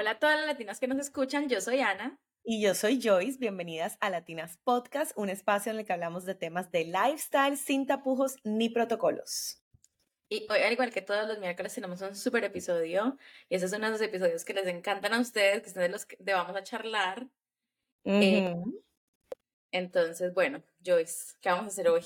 Hola a todas las latinas que nos escuchan, yo soy Ana. Y yo soy Joyce, bienvenidas a Latinas Podcast, un espacio en el que hablamos de temas de lifestyle sin tapujos ni protocolos. Y hoy, al igual que todos los miércoles, tenemos un super episodio. Y ese es uno de los episodios que les encantan a ustedes, que son de los que vamos a charlar. Eh, entonces, bueno, Joyce, ¿qué vamos a hacer hoy?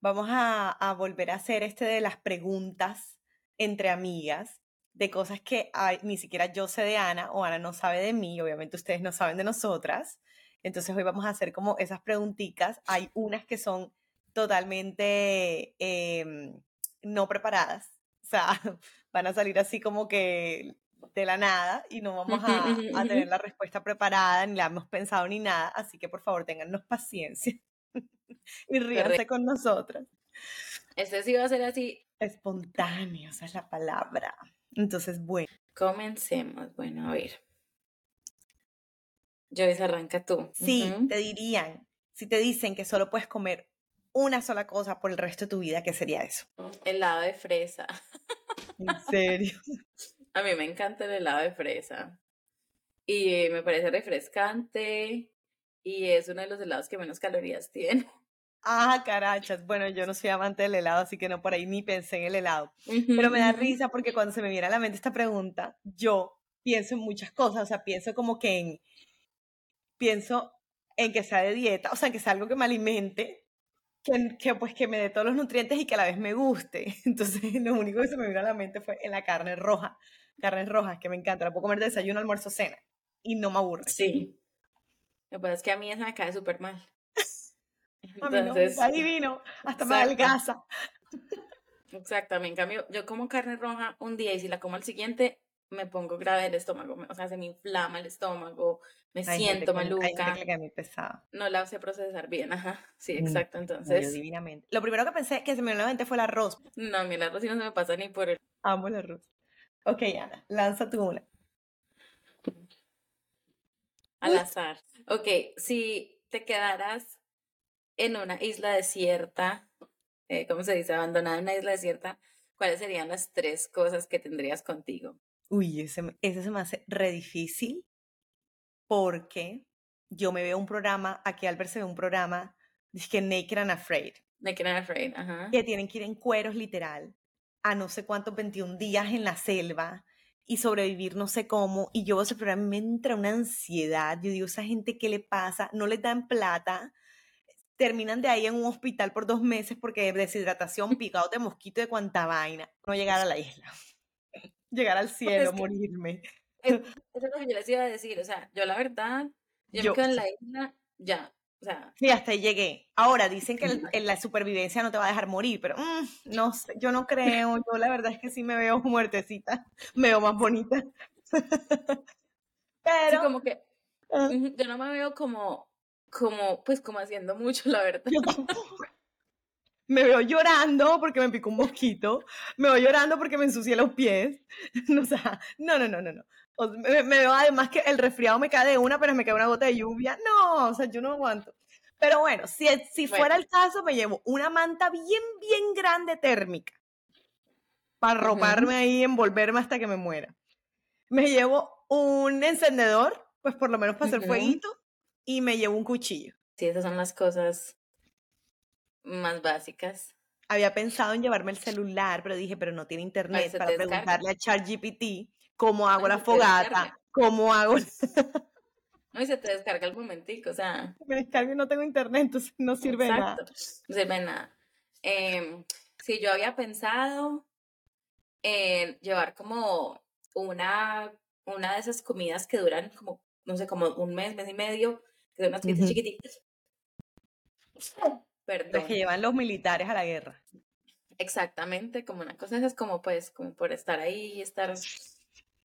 Vamos a, a volver a hacer este de las preguntas entre amigas de cosas que ni siquiera yo sé de Ana o Ana no sabe de mí, obviamente ustedes no saben de nosotras. Entonces hoy vamos a hacer como esas preguntitas. Hay unas que son totalmente em, no preparadas, o sea, van a salir así como que de la nada y no vamos a, a tener la respuesta preparada, ni la hemos pensado ni nada, así que por favor téngannos paciencia y ríanse con nosotras. Este sí va a ser así. Espontáneo, esa es la palabra. Entonces, bueno. Comencemos. Bueno, a ver. Joyce, arranca tú. Sí, te dirían, si te dicen que solo puedes comer una sola cosa por el resto de tu vida, ¿qué sería eso? Helado de fresa. ¿En serio? A mí me encanta el helado de fresa. Y me parece refrescante. Y es uno de los helados que menos calorías tiene. Ah, carachas. Bueno, yo no soy amante del helado, así que no por ahí ni pensé en el helado. Pero me da risa porque cuando se me viene a la mente esta pregunta, yo pienso en muchas cosas, o sea, pienso como que en, pienso en que sea de dieta, o sea, que sea algo que me alimente, que, que, pues que me dé todos los nutrientes y que a la vez me guste. Entonces, lo único que se me vino a la mente fue en la carne roja, carnes rojas, que me encanta, la puedo comer de desayuno, almuerzo, cena, y no me aburre. Sí. Lo que pasa es que a mí esa me cae súper mal. Entonces, a divino, hasta me adelgaza. Exactamente, en cambio, yo como carne roja un día y si la como al siguiente, me pongo grave el estómago, o sea, se me inflama el estómago, me siento maluca. No la sé procesar bien, ajá. Sí, mm, exacto, entonces. divinamente. Lo primero que pensé que se me vino fue el arroz. No, a mí el arroz sí no se me pasa ni por el. Amo el arroz. Ok, Ana, lanza tú una. Al azar. Ok, si te quedaras en una isla desierta, eh, ¿cómo se dice? Abandonada en una isla desierta, ¿cuáles serían las tres cosas que tendrías contigo? Uy, ese, ese se me hace re difícil porque yo me veo un programa, aquí Albert se ve un programa, dice que Naked and Afraid. Naked and Afraid, ajá. Que tienen que ir en cueros literal a no sé cuántos 21 días en la selva y sobrevivir no sé cómo. Y yo ese programa me entra una ansiedad. Yo digo, esa gente, ¿qué le pasa? No les dan plata terminan de ahí en un hospital por dos meses porque deshidratación, picado de mosquito, de cuanta vaina. No llegar a la isla. Llegar al cielo, morirme. eso es lo que yo les iba a decir. O sea, yo la verdad, yo, me quedo en la isla, ya. O sea, sí, hasta ahí llegué. Ahora dicen que en la supervivencia no te va a dejar morir, pero mm, no sé, yo no creo. Yo la verdad es que sí me veo muertecita, me veo más bonita. pero. como que. Ah. Yo no me veo como como, pues como haciendo mucho, la verdad. Me veo llorando porque me picó un mosquito, me veo llorando porque me ensucié los pies, o sea, no, no, no, no, no. me, veo además que el resfriado me cae de una, pero me cae una gota de lluvia, no, o sea, yo no aguanto. Pero bueno, si, si fuera el caso, me llevo una manta bien, bien grande térmica para roparme ahí, envolverme hasta que me muera. Me llevo un encendedor, pues por lo menos para hacer fueguito, y me llevo un cuchillo. Sí, esas son las cosas más básicas. Había pensado en llevarme el celular, pero dije, pero no tiene internet para preguntarle a ChatGPT cómo hago la fogata, cómo hago... No, y se te descarga el momentico, o sea... Me descargo y no tengo internet, entonces no sirve nada. No sirve nada. Eh, sí, yo había pensado en llevar como una, una de esas comidas que duran como, no sé, como un mes, mes y medio, que son unas piezas chiquititas. Perdón. que llevan los militares a la guerra. Exactamente, como una cosa es como pues, como por estar ahí, estar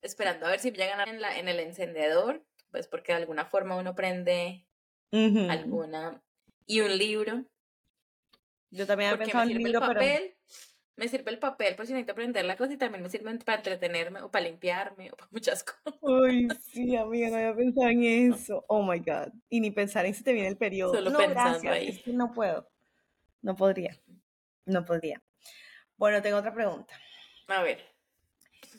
esperando a ver si llegan en, la, en el encendedor, pues porque de alguna forma uno prende alguna... Y un libro. Yo también había pensado en el libro, papel, me sirve el papel por si necesito aprender la cosa y también me sirve para entretenerme o para limpiarme o para muchas cosas. Uy, sí, amiga, no había pensado en eso. Oh my God. Y ni pensar en si te viene el periodo. Solo pensando ahí. Es que no puedo. No podría. No podría. Bueno, tengo otra pregunta. A ver.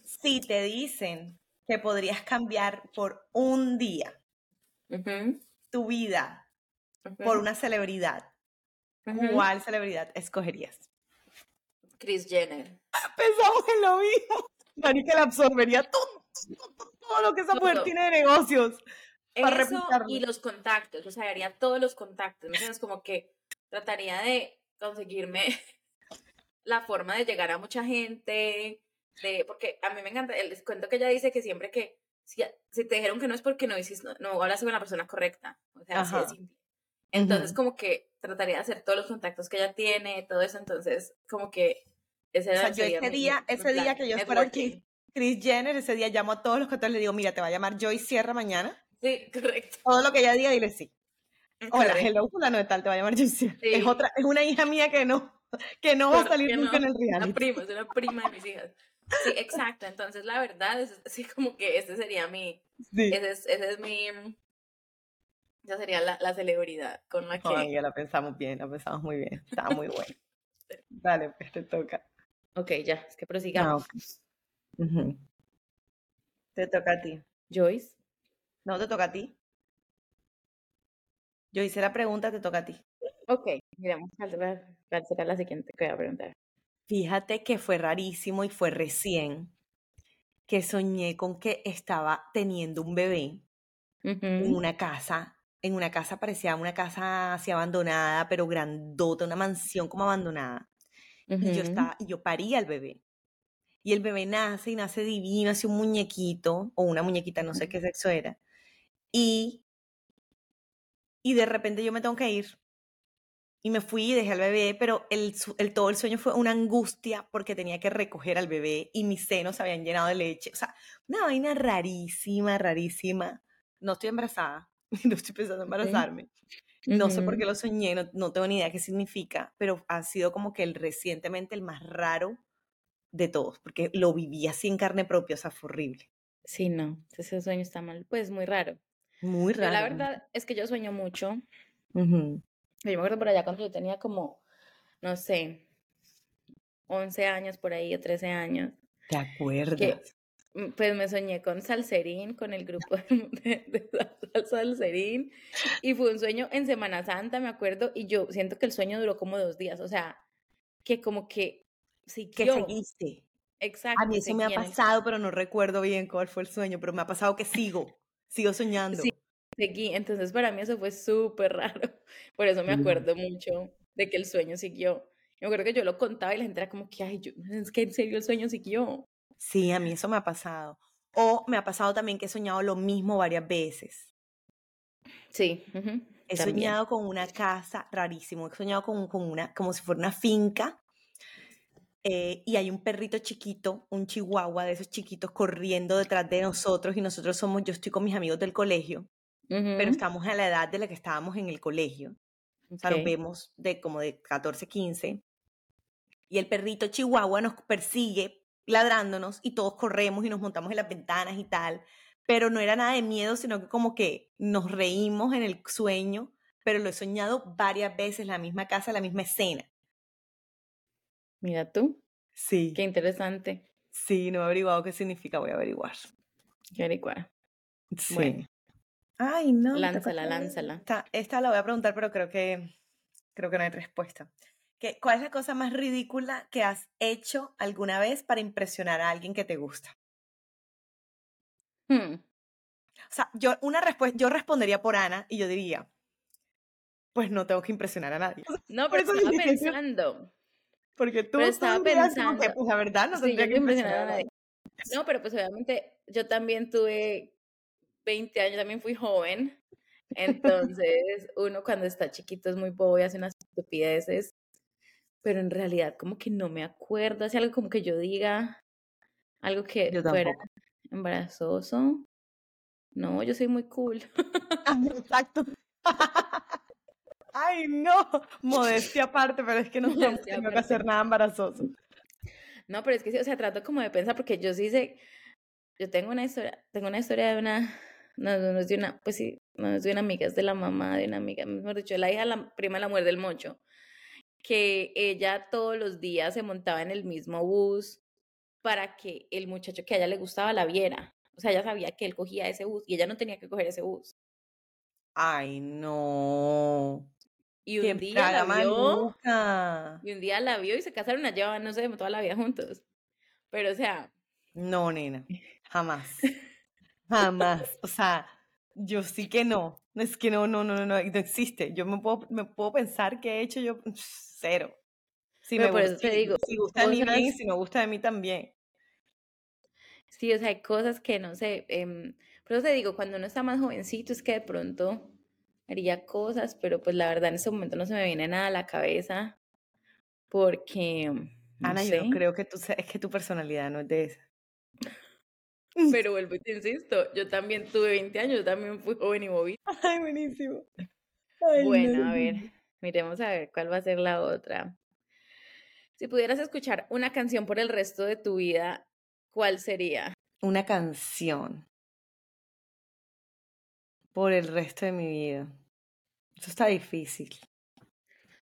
Si te dicen que podrías cambiar por un día tu vida por una celebridad, ¿cuál celebridad escogerías? Chris Jenner. Pensamos en lo mismo. Marica le absorbería todo, todo, lo que esa mujer tiene de negocios. Para Eso y los contactos, o sea, haría todos los contactos. ¿no? Es como que trataría de conseguirme la forma de llegar a mucha gente, de, porque a mí me encanta, les cuento que ella dice que siempre que, si, si te dijeron que no es porque no hiciste, no, no hablas con la persona correcta, o sea, así de simple. Entonces, como que trataría de hacer todos los contactos que ella tiene, todo eso, entonces, como que ese, o sea, yo ese día, ese día que yo fuera Chris, Chris Jenner, ese día llamo a todos los y le digo, mira, te va a llamar Joy Sierra mañana. Sí, correcto. Todo lo que ella diga, dile sí. Hola, hello, fulano de tal, te va a llamar Joy Sierra. Es otra, es una hija mía que no, que no va a salir nunca en el reality. Una prima, es una prima de mis hijas. Sí, exacto. Entonces, la verdad es así como que ese sería mi. Ese, es, ese es mi. Esa sería la, la celebridad con la que. Ay, ya la pensamos bien, la pensamos muy bien. Estaba muy bueno. Dale, pues te toca. Ok, ya, es que prosigamos. Ah, te toca a ti. Joyce. No, te toca a ti. Yo hice la pregunta, te toca a ti. Ok, miramos cuál será la siguiente que voy a preguntar. Fíjate que fue rarísimo y fue recién que soñé con que estaba teniendo un bebé en una casa. En una casa parecía una casa así abandonada, pero grandota, una mansión como abandonada. Y yo estaba, y yo paría al bebé. Y el bebé nace y nace divino, así un muñequito, o una muñequita, no sé qué sexo era. Y, y de repente yo me tengo que ir y me fui y dejé al bebé, pero el, el, todo el sueño fue una angustia porque tenía que recoger al bebé y mis senos se habían llenado de leche. O sea, una vaina rarísima, rarísima. No estoy embarazada, no estoy pensando en embarazarme. No sé por qué lo soñé, no, no, tengo ni idea qué significa, pero ha sido como que el recientemente el más raro de todos, porque lo viví así en carne propia, o sea, fue horrible. Sí, no, ese sueño está mal, pues muy raro. Muy raro. la verdad es que yo sueño mucho. Yo me acuerdo por allá cuando yo tenía como, no sé, 11 años por ahí o 13 años. ¿Te acuerdas? Pues me soñé con Salserín, con el grupo de, de, Salserín, y fue un sueño en Semana Santa, me acuerdo, y yo siento que el sueño duró como dos días, o sea, que como que sí Que seguiste. Exacto. A mí eso me ha pasado, pero no recuerdo bien cuál fue el sueño, pero me ha pasado que sigo, sigo soñando. Sí, seguí. Entonces para mí eso fue súper raro. Por eso me acuerdo mucho de que el sueño siguió. Yo me acuerdo que yo lo contaba y la gente era como que, ay, yo, es que en serio el sueño siguió. Sí, a mí eso me ha pasado. O me ha pasado también que he soñado lo mismo varias veces. Sí. he soñado con una casa rarísimo. He soñado con, con una, como si fuera una finca. Eh, y hay un perrito chiquito, un chihuahua de esos chiquitos corriendo detrás de nosotros y nosotros somos, yo estoy con mis amigos del colegio pero estamos a la edad de la que estábamos en el colegio. O sea, nos vemos de como de 14, 15. Y el perrito chihuahua nos persigue ladrándonos y todos corremos y nos montamos en las ventanas y tal. Pero no era nada de miedo, sino que como que nos reímos en el sueño, pero lo he soñado varias veces, la misma casa, la misma escena. Mira tú. Sí. Qué interesante. Sí, no he averiguado qué significa, voy a averiguar. Qué averiguar. Sí. Ay, no. Lánzala, lánzala. Esta, esta, la voy a preguntar, pero creo que, creo que no hay respuesta. ¿Qué, ¿Cuál es la cosa más ridícula que has hecho alguna vez para impresionar a alguien que te gusta? Hmm. O sea, yo, una respuesta, yo respondería por Ana y yo diría, pues no tengo que impresionar a nadie. No, pero estaba pensando. Porque tú, estaba pensando. pues la verdad no tendría que impresionar a nadie. No, pero pues obviamente yo también tuve 20 años, también fui joven. Entonces, uno cuando está chiquito es muy bobo y hace unas estupideces, pero en realidad como que no me acuerdo, hace algo como que yo diga, algo que fuera embarazoso. No, yo soy muy cool. Ah, exacto. Ay, no, modestia aparte, pero es que no tengo que hacer nada embarazoso. No, pero es que sí, o sea, trato como de pensar, porque yo sí sé, yo tengo una historia, tengo una historia de una no, no es de una, pues sí, no es de una amiga, es de la mamá de una amiga, mejor dicho, la hija, la prima la muerte del mocho, que ella todos los días se montaba en el mismo bus para que el muchacho que a ella le gustaba la viera. O sea, ella sabía que él cogía ese bus y ella no tenía que coger ese bus. Ay, no. Y un día la vio. Y un día la vio y se casaron allá, no sé, toda la vida juntos. Pero, o sea. No, nena. Jamás. Jamás. O sea, yo sí que no. Es que no, no, no, no, no, existe. Yo me puedo, me puedo pensar que he hecho yo cero. Si me gusta, te digo, si gusta de mí si me gusta de mí también. Sí, o sea, hay cosas que no sé. Eh, por eso te digo, cuando uno está más jovencito es que de pronto haría cosas, pero pues la verdad en ese momento no se me viene nada a la cabeza porque... Ana, yo creo que tú, es que tu personalidad no es de esa. Pero vuelvo y te insisto, yo también tuve 20 años, yo también fui joven y moví. Ay, buenísimo. bueno, a ver, miremos a ver cuál va a ser la otra. Si pudieras escuchar una canción por el resto de tu vida, ¿cuál sería? Una canción por el resto de mi vida. Eso está difícil.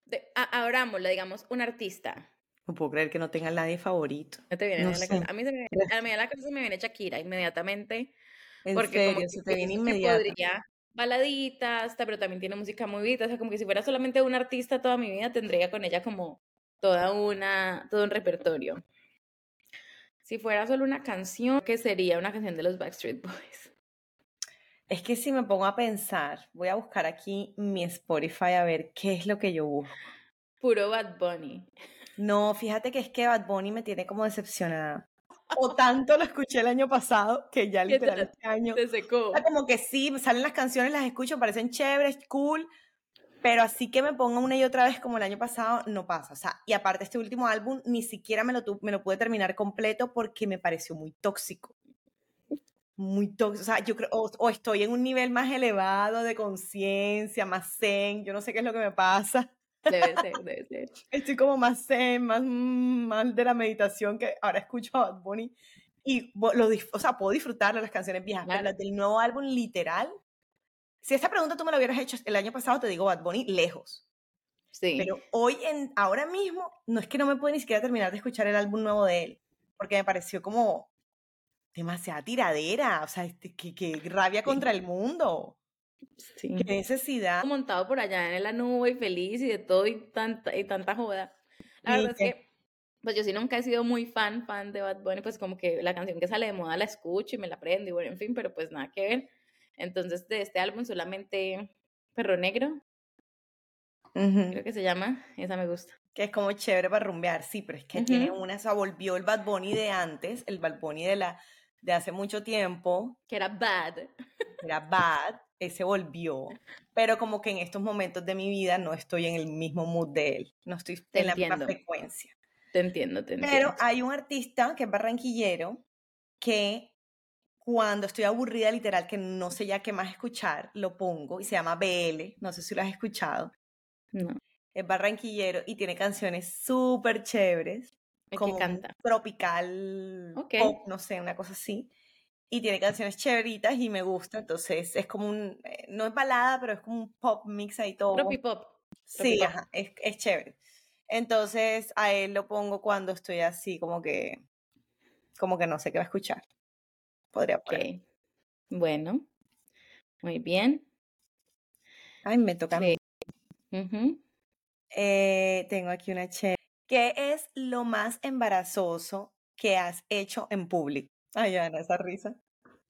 De, abrámosla, digamos, un artista. No puedo creer que no tenga nadie favorito. No te viene a, la casa. a mí se me, a mí a la casa me viene Shakira inmediatamente. ¿En porque serio? se te viene inmediato. Podría, baladitas, pero también tiene música muy vida. O sea, como que si fuera solamente un artista toda mi vida, tendría con ella como toda una, todo un repertorio. Si fuera solo una canción, ¿qué sería una canción de los Backstreet Boys? Es que si me pongo a pensar, voy a buscar aquí mi Spotify a ver qué es lo que yo busco. Puro Bad Bunny. No, fíjate que es que Bad Bunny me tiene como decepcionada. O tanto lo escuché el año pasado que ya literalmente este año. Se secó. Como que sí, salen las canciones, las escucho, parecen chéveres, cool, pero así que me ponga una y otra vez como el año pasado, no pasa. O sea, y aparte este último álbum ni siquiera me lo, me lo pude terminar completo porque me pareció muy tóxico muy tóxico, o sea, yo creo, o, estoy en un nivel más elevado de conciencia, más zen, yo no sé qué es lo que me pasa. Debe ser, debe ser. Estoy como más zen, más, más de la meditación que ahora escucho a Bad Bunny y lo, o sea, puedo disfrutar de las canciones viejas, pero las del nuevo álbum literal. Si esta pregunta tú me la hubieras hecho el año pasado, te digo Bad Bunny lejos. Sí. Pero hoy, en, ahora mismo, no es que no me puedo ni siquiera terminar de escuchar el álbum nuevo de él, porque me pareció como demasiada tiradera, o sea, este, que, rabia contra el mundo. Sí. Qué necesidad. Montado por allá en la nube y feliz y de todo y tanta, y tanta joda. La verdad es que, pues yo sí nunca he sido muy fan, fan de Bad Bunny, pues como que la canción que sale de moda la escucho y me la aprendo y bueno, en fin, pero pues nada que ver. Entonces, de este álbum solamente Perro Negro, creo que se llama, esa me gusta. Que es como chévere para rumbear, sí, pero es que tiene una, o volvió el Bad Bunny de antes, el Bad Bunny de la de hace mucho tiempo. Que era bad. Era bad, ese volvió. Pero como que en estos momentos de mi vida no estoy en el mismo mood de él. No estoy en la misma frecuencia. Te entiendo, te entiendo. Pero hay un artista que es barranquillero que cuando estoy aburrida, literal, que no sé ya qué más escuchar, lo pongo y se llama BL. No sé si lo has escuchado. No. Es barranquillero y tiene canciones súper chéveres como canta? tropical pop, no sé, una cosa así. Y tiene canciones chéveritas y me gusta, entonces es como un, eh, no es balada, pero es como un pop mix ahí todo. Tropi pop. sí, Ajá, es, es chévere. Entonces a él lo pongo cuando estoy así como que, como que no sé qué va a escuchar. Podría poner. Bueno, muy bien. Ay, me toca mí. eh, tengo aquí una chévere. ¿Qué es lo más embarazoso que has hecho en público? Ay, Ana, esa risa.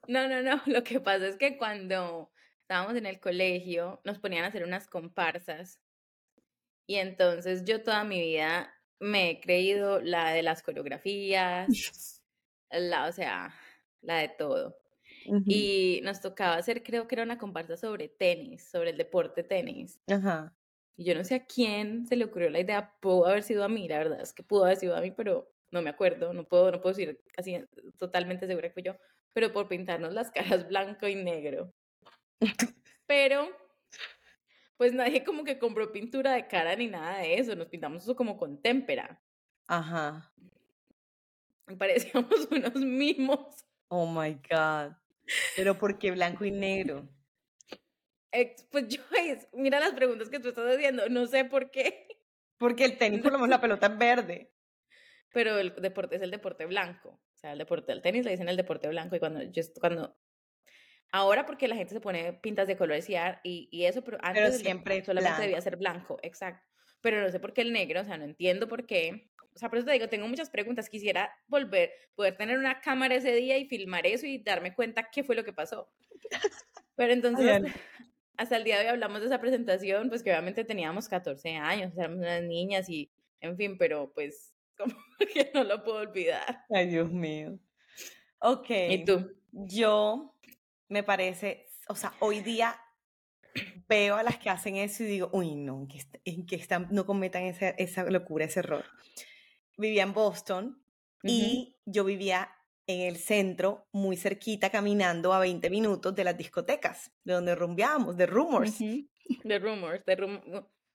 No, no, no. Lo que pasa es que cuando estábamos en el colegio nos ponían a hacer unas comparsas. Y entonces yo toda mi vida me he creído la de las coreografías, la, o sea, la de todo. Y nos tocaba hacer, creo que era una comparsa sobre tenis, sobre el deporte tenis. Ajá. Y yo no sé a quién se le ocurrió la idea, pudo haber sido a mí, la verdad es que pudo haber sido a mí, pero no me acuerdo, no puedo, no puedo decir así totalmente segura que fue yo, pero por pintarnos las caras blanco y negro. Pero, pues nadie como que compró pintura de cara ni nada de eso, nos pintamos eso como con témpera. Ajá. Parecíamos unos mimos. Oh my God. Pero ¿por qué blanco y negro? pues yo, mira las preguntas que tú estás haciendo, no sé por qué. Porque el tenis, por lo menos la pelota es verde. Pero el deporte es el deporte blanco. sea, el deporte del tenis le dicen el deporte blanco. Y cuando yo, cuando Ahora porque la gente se pone pintas de colores y, y, eso, pero antes siempre solamente debía ser blanco, exacto. Pero no sé por qué el negro, o sea, no entiendo por qué. O sea, por eso te digo, tengo muchas preguntas. Quisiera volver, poder tener una cámara ese día y filmar eso y darme cuenta qué fue lo que pasó. Pero entonces, hasta el día de hoy hablamos de esa presentación, pues que obviamente teníamos 14 años, éramos unas niñas y, en fin, pero pues como que no lo puedo olvidar. Ay, Dios mío. Ok. ¿Y tú? Yo me parece, o sea, hoy día veo a las que hacen eso y digo, uy, no, en que, están, no cometan esa, esa, locura, ese error. Vivía en Boston y yo vivía en el centro, muy cerquita, caminando a 20 minutos de las discotecas, de donde rumbeábamos, de Rumors. De Rumors, de rum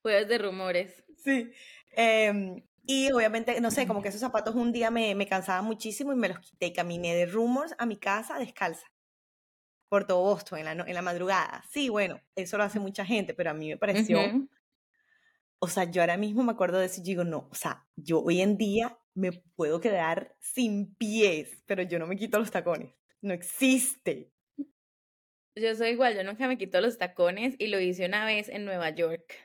jueves de rumores. Sí. Em, y obviamente, no sé, como que esos zapatos un día me, me cansaban muchísimo y me los quité y caminé de Rumors a mi casa descalza por todo Boston en la, en la madrugada. Sí, bueno, eso lo hace mucha gente, pero a mí me pareció, o sea, yo ahora mismo me acuerdo de eso y digo, no, o sea, yo hoy en día me puedo quedar sin pies, pero yo no me quito los tacones. No existe. Yo soy igual, yo nunca me quito los tacones y lo hice una vez en Nueva York.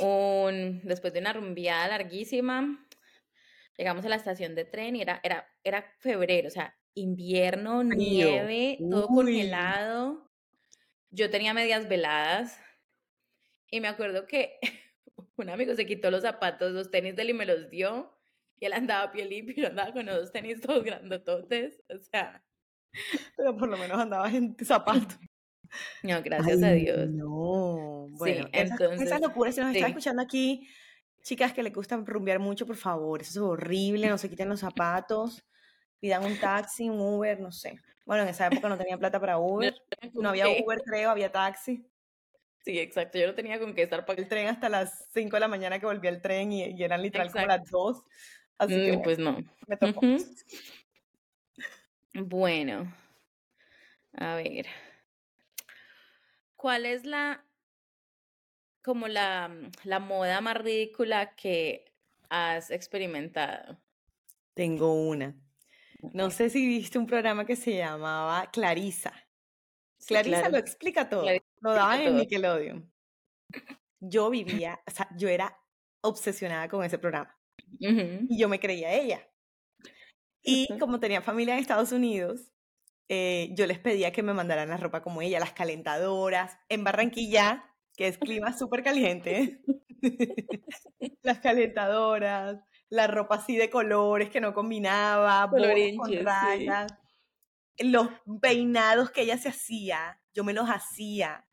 Un, después de una rumbiada larguísima, llegamos a la estación de tren y era, era, era febrero, o sea, invierno, nieve, todo congelado. Yo tenía medias veladas y me acuerdo que un amigo se quitó los zapatos, los tenis de él y me los dio. Y él andaba a pie limpio y yo andaba con los tenis todos grandototes. O sea. Pero por lo menos andaba en zapatos. No, gracias a Dios. No, bueno, sí, entonces, esa locura, si nos está escuchando aquí, chicas que le gusta rumbear mucho, por favor, eso es horrible, no se quiten los zapatos pidan un taxi, un Uber, no sé. Bueno, en esa época no tenía plata para Uber. No había Uber, creo, había taxi. Sí, exacto. Yo no tenía con qué estar para el tren hasta las 5 de la mañana que volvía el tren y, eran literal como las 2. Así que, mm, pues no. Me tocó. Bueno, a ver. ¿Cuál es la como la, la moda más ridícula que has experimentado? Tengo una. No sé si viste un programa que se llamaba Clarisa. Clarisa lo explica todo. lo daban en Nickelodeon. Yo vivía, o sea, yo era obsesionada con ese programa. Y yo me creía ella. Y como tenía familia en Estados Unidos, eh, yo les pedía que me mandaran la ropa como ella, las calentadoras. En Barranquilla, que es clima súper caliente, las calentadoras, la ropa así de colores que no combinaba, con rayas, los peinados que ella se hacía, yo me los hacía.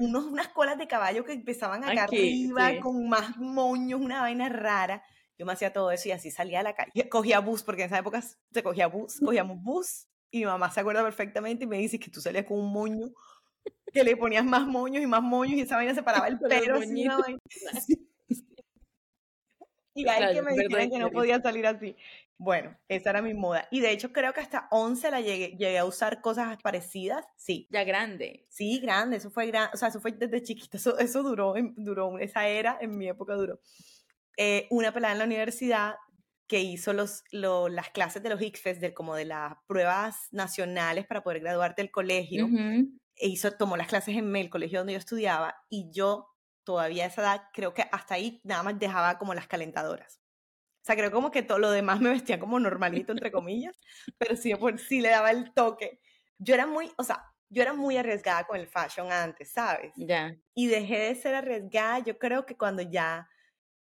unos, unas colas de caballo que empezaban acá arriba con más moños, una vaina rara. Yo me hacía todo eso y así salía a la calle. Cogía bus, porque en esa época se cogía bus, cogíamos bus y mi mamá se acuerda perfectamente y me dice que tú salías con un moño, que le ponías más moños y más moños y esa vaina se paraba el pelo. Así, y hay que me dijeron que no podía salir así. Bueno, esa era mi moda. Y de hecho creo que hasta 11 la llegué, llegué a usar cosas parecidas. Sí. Ya grande. Sí, grande. Eso fue grande. O sea, eso fue desde chiquita. Eso, eso duró, duró, esa era, en mi época duró. Eh, una pelada en la universidad que hizo los, las clases de los ICFES, de, como de las pruebas nacionales para poder graduarte del colegio. e hizo, tomó las clases en el colegio donde yo estudiaba y yo todavía a esa edad, creo que hasta ahí nada más dejaba como las calentadoras. O sea, creo como que todo lo demás me vestía como normalito, entre comillas, pero sí, por, sí le daba el toque. Yo era muy, o sea, yo era muy arriesgada con el fashion antes, ¿sabes? Ya. Y dejé de ser arriesgada, yo creo que cuando ya,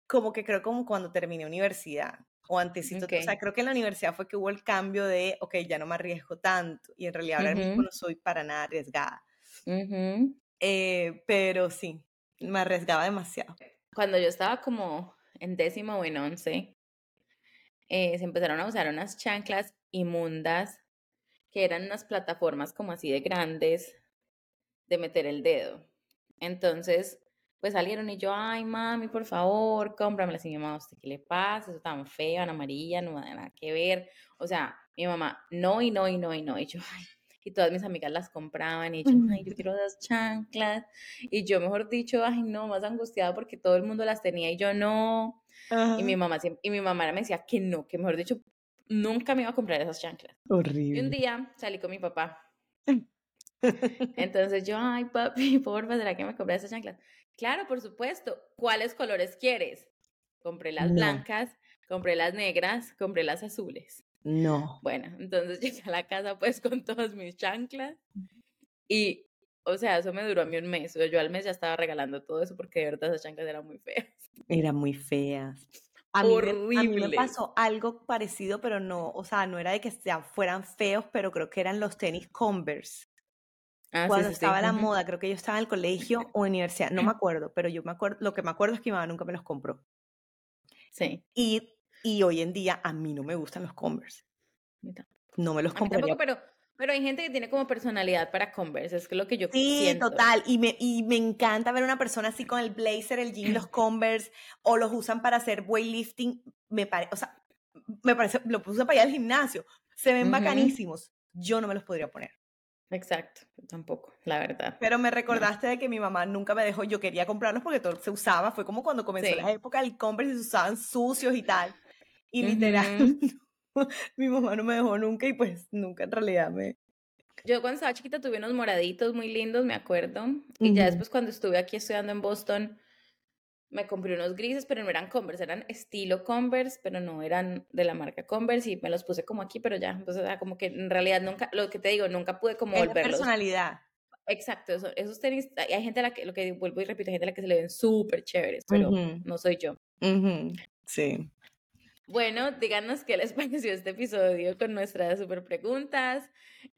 como que creo como cuando terminé universidad o antes, o sea, creo que en la universidad fue que hubo el cambio de, ok, ya no me arriesgo tanto y en realidad ahora mismo no soy para nada arriesgada. eh, pero sí, me arriesgaba demasiado. Cuando yo estaba como en décimo o en once, eh, se empezaron a usar unas chanclas inmundas que eran unas plataformas como así de grandes de meter el dedo. Entonces, pues salieron y yo, ay, mami, por favor, cómpramelas. Y mi mamá, ¿usted qué le pasa? Eso tan feo, amarilla, no tiene nada que ver. O sea, mi mamá, no y no y no y no. Y yo, ay, y todas mis amigas las compraban y yo, ay, yo quiero las chanclas. Y yo, mejor dicho, ay, no, más angustiada porque todo el mundo las tenía y yo no. Y mi mamá y mi mamá me decía que no, que mejor dicho, nunca me iba a comprar esas chanclas. Horrible. Y un día salí con mi papá. Entonces yo, ay, papi, porfa, ¿será que me compré esas chanclas? Claro, por supuesto. ¿Cuáles colores quieres? Compré las blancas, compré las negras, compré las azules. No. Bueno, entonces llegué a la casa pues con todas mis chanclas y, o sea, eso me duró a mí un mes. Yo al mes ya estaba regalando todo eso porque de verdad esas chanclas eran muy feas. Eran muy feas. A mí, Me, a mí me pasó algo parecido, pero no, o sea, no era de que fueran feos, pero creo que eran los tenis Converse. Ah, Cuando estaba la moda, creo que yo estaba en el colegio o universidad, no me acuerdo, pero yo me acuerdo, lo que me acuerdo es que mi mamá nunca me los compró. Sí. Y, y hoy en día a mí no me gustan los Converse. No me los compraría. pero, pero hay gente que tiene como personalidad para Converse, es que lo que yo Sí, total, y me, y me encanta ver una persona así con el blazer, el jean, los Converse, o los usan para hacer weightlifting, me parece, o sea, me parece, lo usan para ir al gimnasio, se ven bacanísimos, yo no me los podría poner. Exacto, tampoco, la verdad. Pero me recordaste de que mi mamá nunca me dejó, yo quería comprarlos porque todo se usaba, fue como cuando comenzó la época del Converse y se usaban sucios y tal. Y literal, mi mamá no me dejó nunca y pues nunca en realidad me... Yo cuando estaba chiquita tuve unos moraditos muy lindos, me acuerdo. Y ya después cuando estuve aquí estudiando en Boston, me compré unos grises, pero no eran Converse, eran estilo Converse, pero no eran de la marca Converse y me los puse como aquí, pero ya, entonces, o sea, como que en realidad nunca, lo que te digo, nunca pude como es volverlos. personalidad. Exacto, esos tenis, hay gente a la que, lo que vuelvo y repito, hay gente a la que se le ven súper chéveres, pero no soy yo. Sí. Bueno, díganos qué les pareció este episodio con nuestras super preguntas.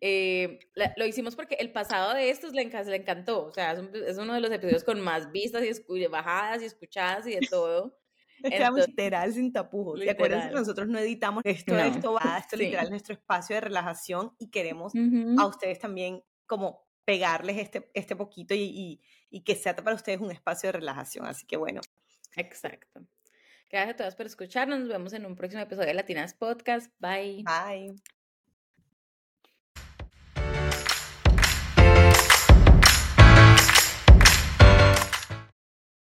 Eh, lo hicimos porque el pasado de estos le, le encantó. O sea, es, uno de los episodios con más vistas y bajadas y escuchadas y de todo. Estamos literal sin tapujos. ¿Te acuerdas que nosotros no editamos esto? Esto va, esto literal es nuestro espacio de relajación y queremos a ustedes también como pegarles este, este poquito y, y, y que sea para ustedes un espacio de relajación. Así que bueno. Exacto. Gracias a todas por escucharnos. Nos vemos en un próximo episodio de Latinas Podcast. Bye. Bye.